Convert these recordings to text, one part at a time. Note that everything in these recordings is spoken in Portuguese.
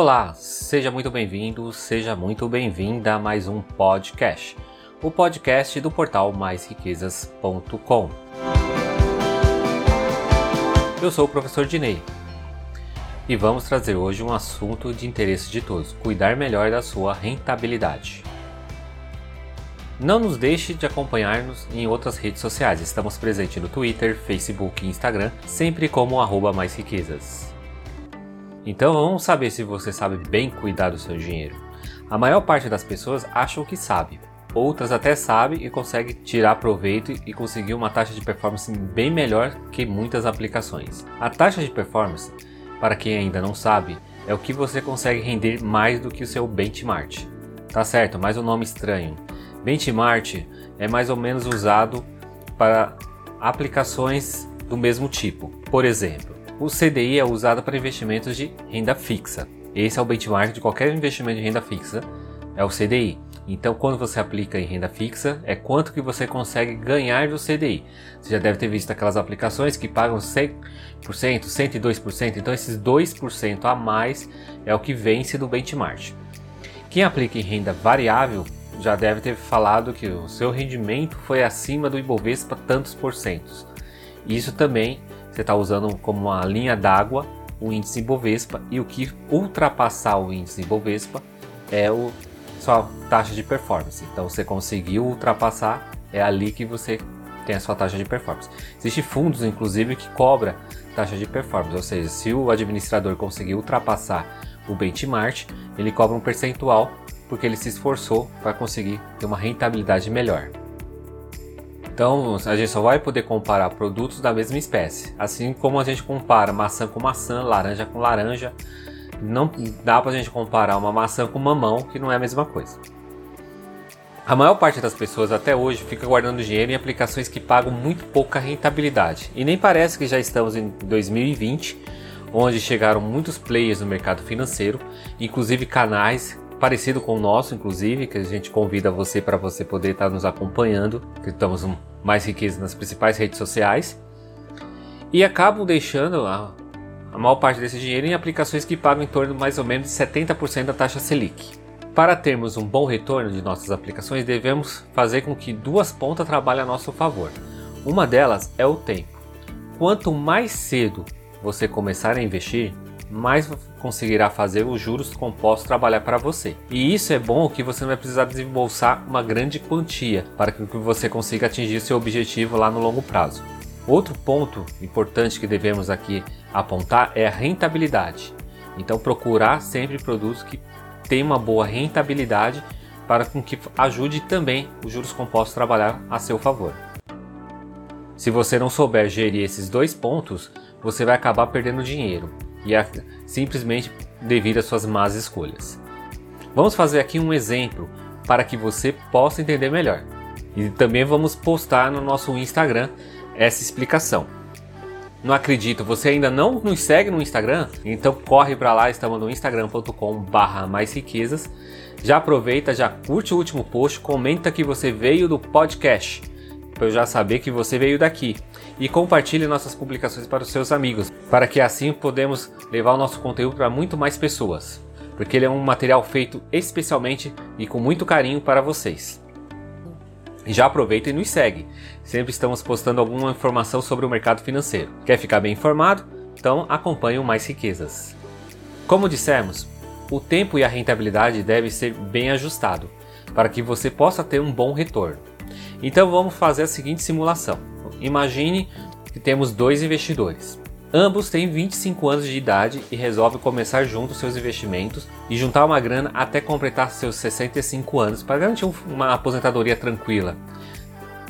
Olá, seja muito bem-vindo, seja muito bem-vinda a mais um podcast, o podcast do portal maisriquezas.com. Eu sou o professor Dinei e vamos trazer hoje um assunto de interesse de todos: cuidar melhor da sua rentabilidade. Não nos deixe de acompanhar-nos em outras redes sociais. Estamos presentes no Twitter, Facebook e Instagram, sempre como arroba mais riquezas. Então vamos saber se você sabe bem cuidar do seu dinheiro. A maior parte das pessoas acham que sabe, outras até sabem e conseguem tirar proveito e conseguir uma taxa de performance bem melhor que muitas aplicações. A taxa de performance, para quem ainda não sabe, é o que você consegue render mais do que o seu benchmark. Tá certo, mas um nome estranho. Benchmark é mais ou menos usado para aplicações do mesmo tipo. Por exemplo, o CDI é usado para investimentos de renda fixa. Esse é o benchmark de qualquer investimento de renda fixa, é o CDI. Então, quando você aplica em renda fixa, é quanto que você consegue ganhar do CDI. Você já deve ter visto aquelas aplicações que pagam 100%, 102%. Então, esses 2% a mais é o que vence do benchmark. Quem aplica em renda variável já deve ter falado que o seu rendimento foi acima do Ibovespa tantos porcentos. Isso também você está usando como uma linha d'água o índice Ibovespa e o que ultrapassar o índice Ibovespa é o sua taxa de performance. Então você conseguiu ultrapassar, é ali que você tem a sua taxa de performance. Existem fundos, inclusive, que cobra taxa de performance, ou seja, se o administrador conseguir ultrapassar o benchmark, ele cobra um percentual porque ele se esforçou para conseguir ter uma rentabilidade melhor. Então a gente só vai poder comparar produtos da mesma espécie, assim como a gente compara maçã com maçã, laranja com laranja. Não dá para a gente comparar uma maçã com mamão, que não é a mesma coisa. A maior parte das pessoas até hoje fica guardando dinheiro em aplicações que pagam muito pouca rentabilidade. E nem parece que já estamos em 2020, onde chegaram muitos players no mercado financeiro, inclusive canais parecido com o nosso, inclusive, que a gente convida você para você poder estar tá nos acompanhando, que estamos mais riqueza nas principais redes sociais, e acabam deixando a, a maior parte desse dinheiro em aplicações que pagam em torno mais ou menos de 70% da taxa Selic. Para termos um bom retorno de nossas aplicações, devemos fazer com que duas pontas trabalhem a nosso favor. Uma delas é o tempo. Quanto mais cedo você começar a investir, mais conseguirá fazer os juros compostos trabalhar para você. E isso é bom que você não vai precisar desembolsar uma grande quantia para que você consiga atingir seu objetivo lá no longo prazo. Outro ponto importante que devemos aqui apontar é a rentabilidade. Então procurar sempre produtos que tenham uma boa rentabilidade para com que ajude também os juros compostos trabalhar a seu favor. Se você não souber gerir esses dois pontos, você vai acabar perdendo dinheiro e é simplesmente devido às suas más escolhas. Vamos fazer aqui um exemplo para que você possa entender melhor. E também vamos postar no nosso Instagram essa explicação. Não acredito, você ainda não nos segue no Instagram? Então corre para lá, estamos no instagram.com/barra mais riquezas. Já aproveita, já curte o último post, comenta que você veio do podcast para eu já saber que você veio daqui. E compartilhe nossas publicações para os seus amigos, para que assim podemos levar o nosso conteúdo para muito mais pessoas, porque ele é um material feito especialmente e com muito carinho para vocês. Já aproveita e nos segue. Sempre estamos postando alguma informação sobre o mercado financeiro. Quer ficar bem informado? Então acompanhe o Mais Riquezas. Como dissemos, o tempo e a rentabilidade devem ser bem ajustado para que você possa ter um bom retorno. Então vamos fazer a seguinte simulação. Imagine que temos dois investidores. Ambos têm 25 anos de idade e resolvem começar juntos seus investimentos e juntar uma grana até completar seus 65 anos para garantir uma aposentadoria tranquila.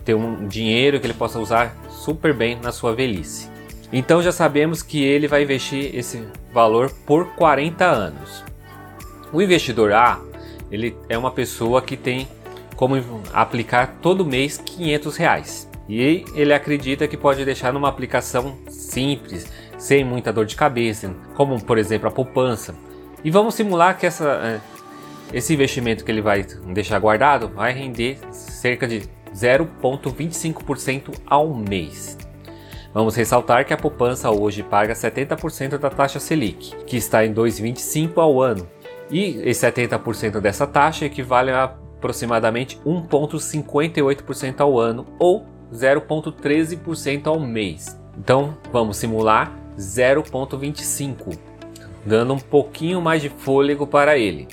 Ter um dinheiro que ele possa usar super bem na sua velhice. Então já sabemos que ele vai investir esse valor por 40 anos. O investidor A, ele é uma pessoa que tem como aplicar todo mês 500 reais. E ele acredita que pode deixar numa aplicação simples, sem muita dor de cabeça, como por exemplo a poupança. E vamos simular que essa, é, esse investimento que ele vai deixar guardado vai render cerca de 0,25% ao mês. Vamos ressaltar que a poupança hoje paga 70% da taxa Selic, que está em 2,25 ao ano, e 70% dessa taxa equivale a aproximadamente 1,58% ao ano ou 0,13% ao mês. Então vamos simular 0,25, dando um pouquinho mais de fôlego para ele.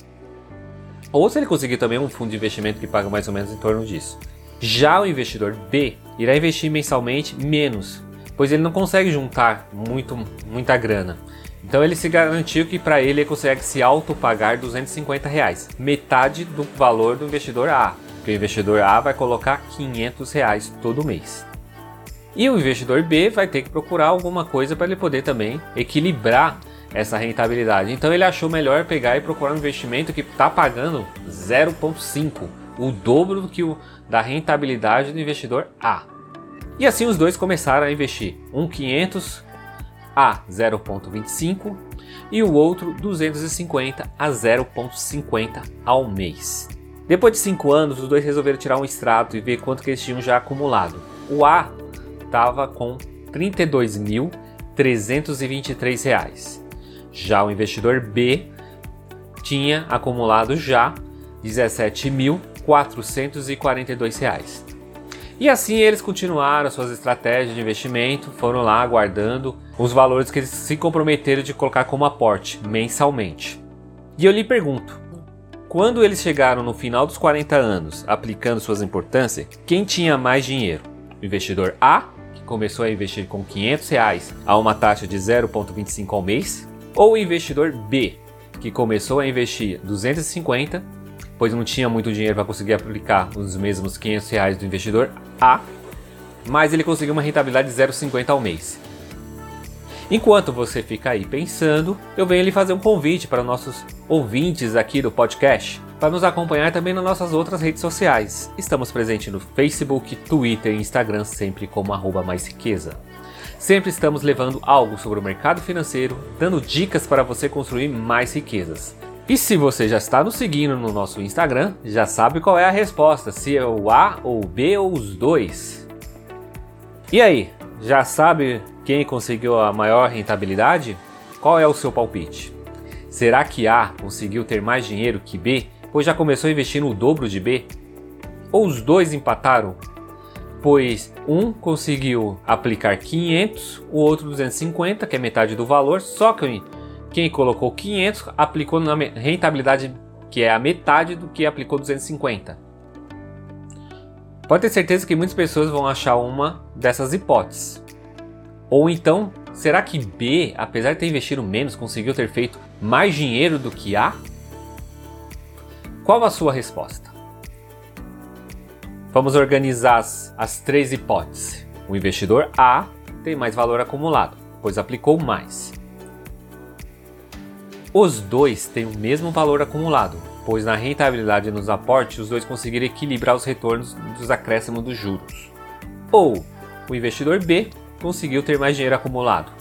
Ou se ele conseguir também um fundo de investimento que paga mais ou menos em torno disso. Já o investidor B irá investir mensalmente menos, pois ele não consegue juntar muito, muita grana. Então ele se garantiu que para ele ele consegue se autopagar 250 reais, metade do valor do investidor A, porque o investidor A vai colocar 500 reais todo mês. E o investidor B vai ter que procurar alguma coisa para ele poder também equilibrar essa rentabilidade. Então ele achou melhor pegar e procurar um investimento que está pagando 0,5, o dobro do que o da rentabilidade do investidor A. E assim os dois começaram a investir, um 500 a 0,25 e o outro 250 a 0,50 ao mês. Depois de 5 anos, os dois resolveram tirar um extrato e ver quanto que eles tinham já acumulado. O A estava com R$ 32.323. Já o investidor B tinha acumulado já R$ 17.442. E assim eles continuaram suas estratégias de investimento, foram lá guardando os valores que eles se comprometeram de colocar como aporte mensalmente. E eu lhe pergunto, quando eles chegaram no final dos 40 anos aplicando suas importâncias, quem tinha mais dinheiro? O investidor A, que começou a investir com 500 reais a uma taxa de 0,25 ao mês, ou o investidor B, que começou a investir 250, pois não tinha muito dinheiro para conseguir aplicar os mesmos 500 reais do investidor A, mas ele conseguiu uma rentabilidade de 0,50 ao mês. Enquanto você fica aí pensando, eu venho lhe fazer um convite para nossos ouvintes aqui do podcast, para nos acompanhar também nas nossas outras redes sociais. Estamos presentes no Facebook, Twitter e Instagram, sempre como arroba mais riqueza. Sempre estamos levando algo sobre o mercado financeiro, dando dicas para você construir mais riquezas. E se você já está nos seguindo no nosso Instagram, já sabe qual é a resposta, se é o A ou o B ou os dois. E aí, já sabe quem conseguiu a maior rentabilidade? Qual é o seu palpite? Será que A conseguiu ter mais dinheiro que B, pois já começou a investir no dobro de B? Ou os dois empataram, pois um conseguiu aplicar 500, o outro 250, que é metade do valor, só que quem colocou 500 aplicou na rentabilidade que é a metade do que aplicou 250. Pode ter certeza que muitas pessoas vão achar uma dessas hipóteses. Ou então, será que B, apesar de ter investido menos, conseguiu ter feito mais dinheiro do que A? Qual a sua resposta? Vamos organizar as, as três hipóteses. O investidor A tem mais valor acumulado, pois aplicou mais. Os dois têm o mesmo valor acumulado, pois na rentabilidade nos aportes os dois conseguiram equilibrar os retornos dos acréscimos dos juros. Ou o investidor B conseguiu ter mais dinheiro acumulado?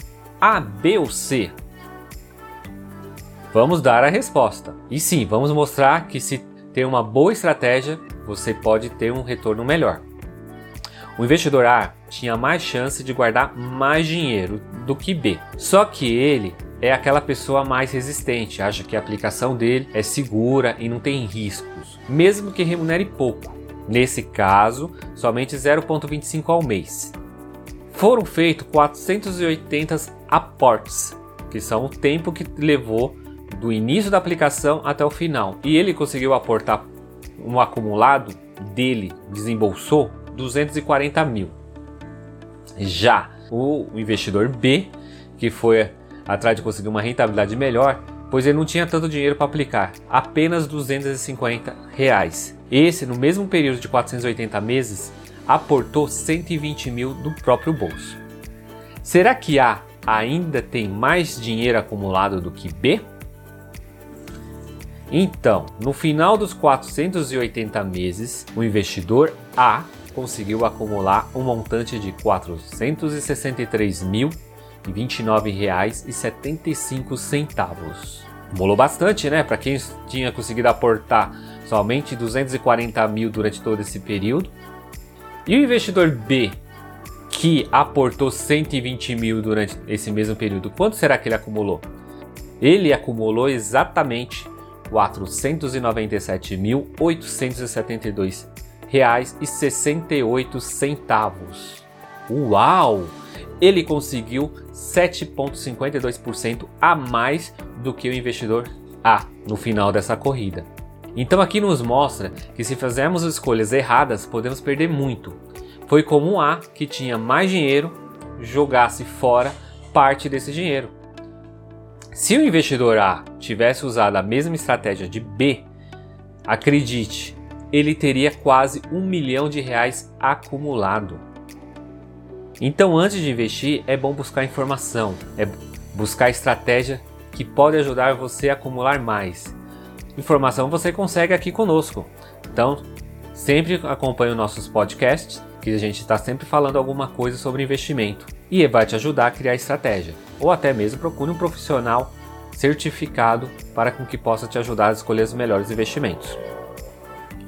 A, B ou C? Vamos dar a resposta. E sim, vamos mostrar que se tem uma boa estratégia, você pode ter um retorno melhor. O investidor A tinha mais chance de guardar mais dinheiro do que B. Só que ele é aquela pessoa mais resistente, acha que a aplicação dele é segura e não tem riscos, mesmo que remunere pouco. Nesse caso, somente 0,25 ao mês. Foram feitos 480 aportes, que são o tempo que levou do início da aplicação até o final. E ele conseguiu aportar um acumulado dele, desembolsou 240 mil. Já o investidor B, que foi atrás de conseguir uma rentabilidade melhor, pois ele não tinha tanto dinheiro para aplicar, apenas 250 reais. Esse, no mesmo período de 480 meses, aportou 120 mil do próprio bolso. Será que A ainda tem mais dinheiro acumulado do que B? Então, no final dos 480 meses, o investidor A conseguiu acumular um montante de R$ 463.029,75. Molou bastante, né? Para quem tinha conseguido aportar somente 240 mil durante todo esse período, e o investidor B, que aportou 120 mil durante esse mesmo período, quanto será que ele acumulou? Ele acumulou exatamente 497.872 reais e 68 centavos. Uau! Ele conseguiu 7,52% a mais do que o investidor A no final dessa corrida. Então aqui nos mostra que se fizermos escolhas erradas, podemos perder muito. Foi como um A que tinha mais dinheiro jogasse fora parte desse dinheiro. Se o investidor A tivesse usado a mesma estratégia de B, acredite, ele teria quase um milhão de reais acumulado. Então, antes de investir, é bom buscar informação, é buscar estratégia que pode ajudar você a acumular mais. Informação você consegue aqui conosco. Então, sempre acompanhe os nossos podcasts, que a gente está sempre falando alguma coisa sobre investimento e vai te ajudar a criar estratégia. Ou até mesmo procure um profissional certificado para com que possa te ajudar a escolher os melhores investimentos.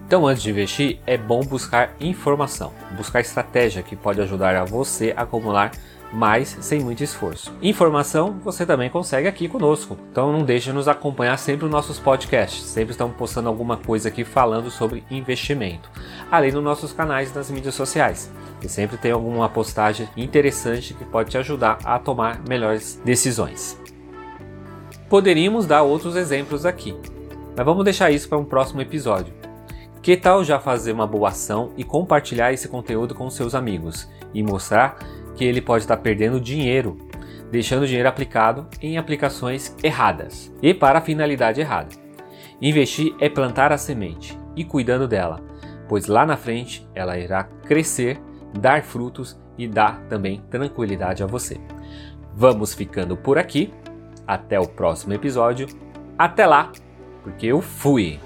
Então, antes de investir, é bom buscar informação, buscar estratégia que pode ajudar a você a acumular mais sem muito esforço. Informação você também consegue aqui conosco. Então não deixe de nos acompanhar sempre nos nossos podcasts. Sempre estamos postando alguma coisa aqui falando sobre investimento. Além dos nossos canais nas mídias sociais. Que sempre tem alguma postagem interessante que pode te ajudar a tomar melhores decisões. Poderíamos dar outros exemplos aqui, mas vamos deixar isso para um próximo episódio. Que tal já fazer uma boa ação e compartilhar esse conteúdo com seus amigos e mostrar que ele pode estar perdendo dinheiro, deixando o dinheiro aplicado em aplicações erradas e para a finalidade errada. Investir é plantar a semente e cuidando dela, pois lá na frente ela irá crescer, dar frutos e dar também tranquilidade a você. Vamos ficando por aqui. Até o próximo episódio. Até lá, porque eu fui!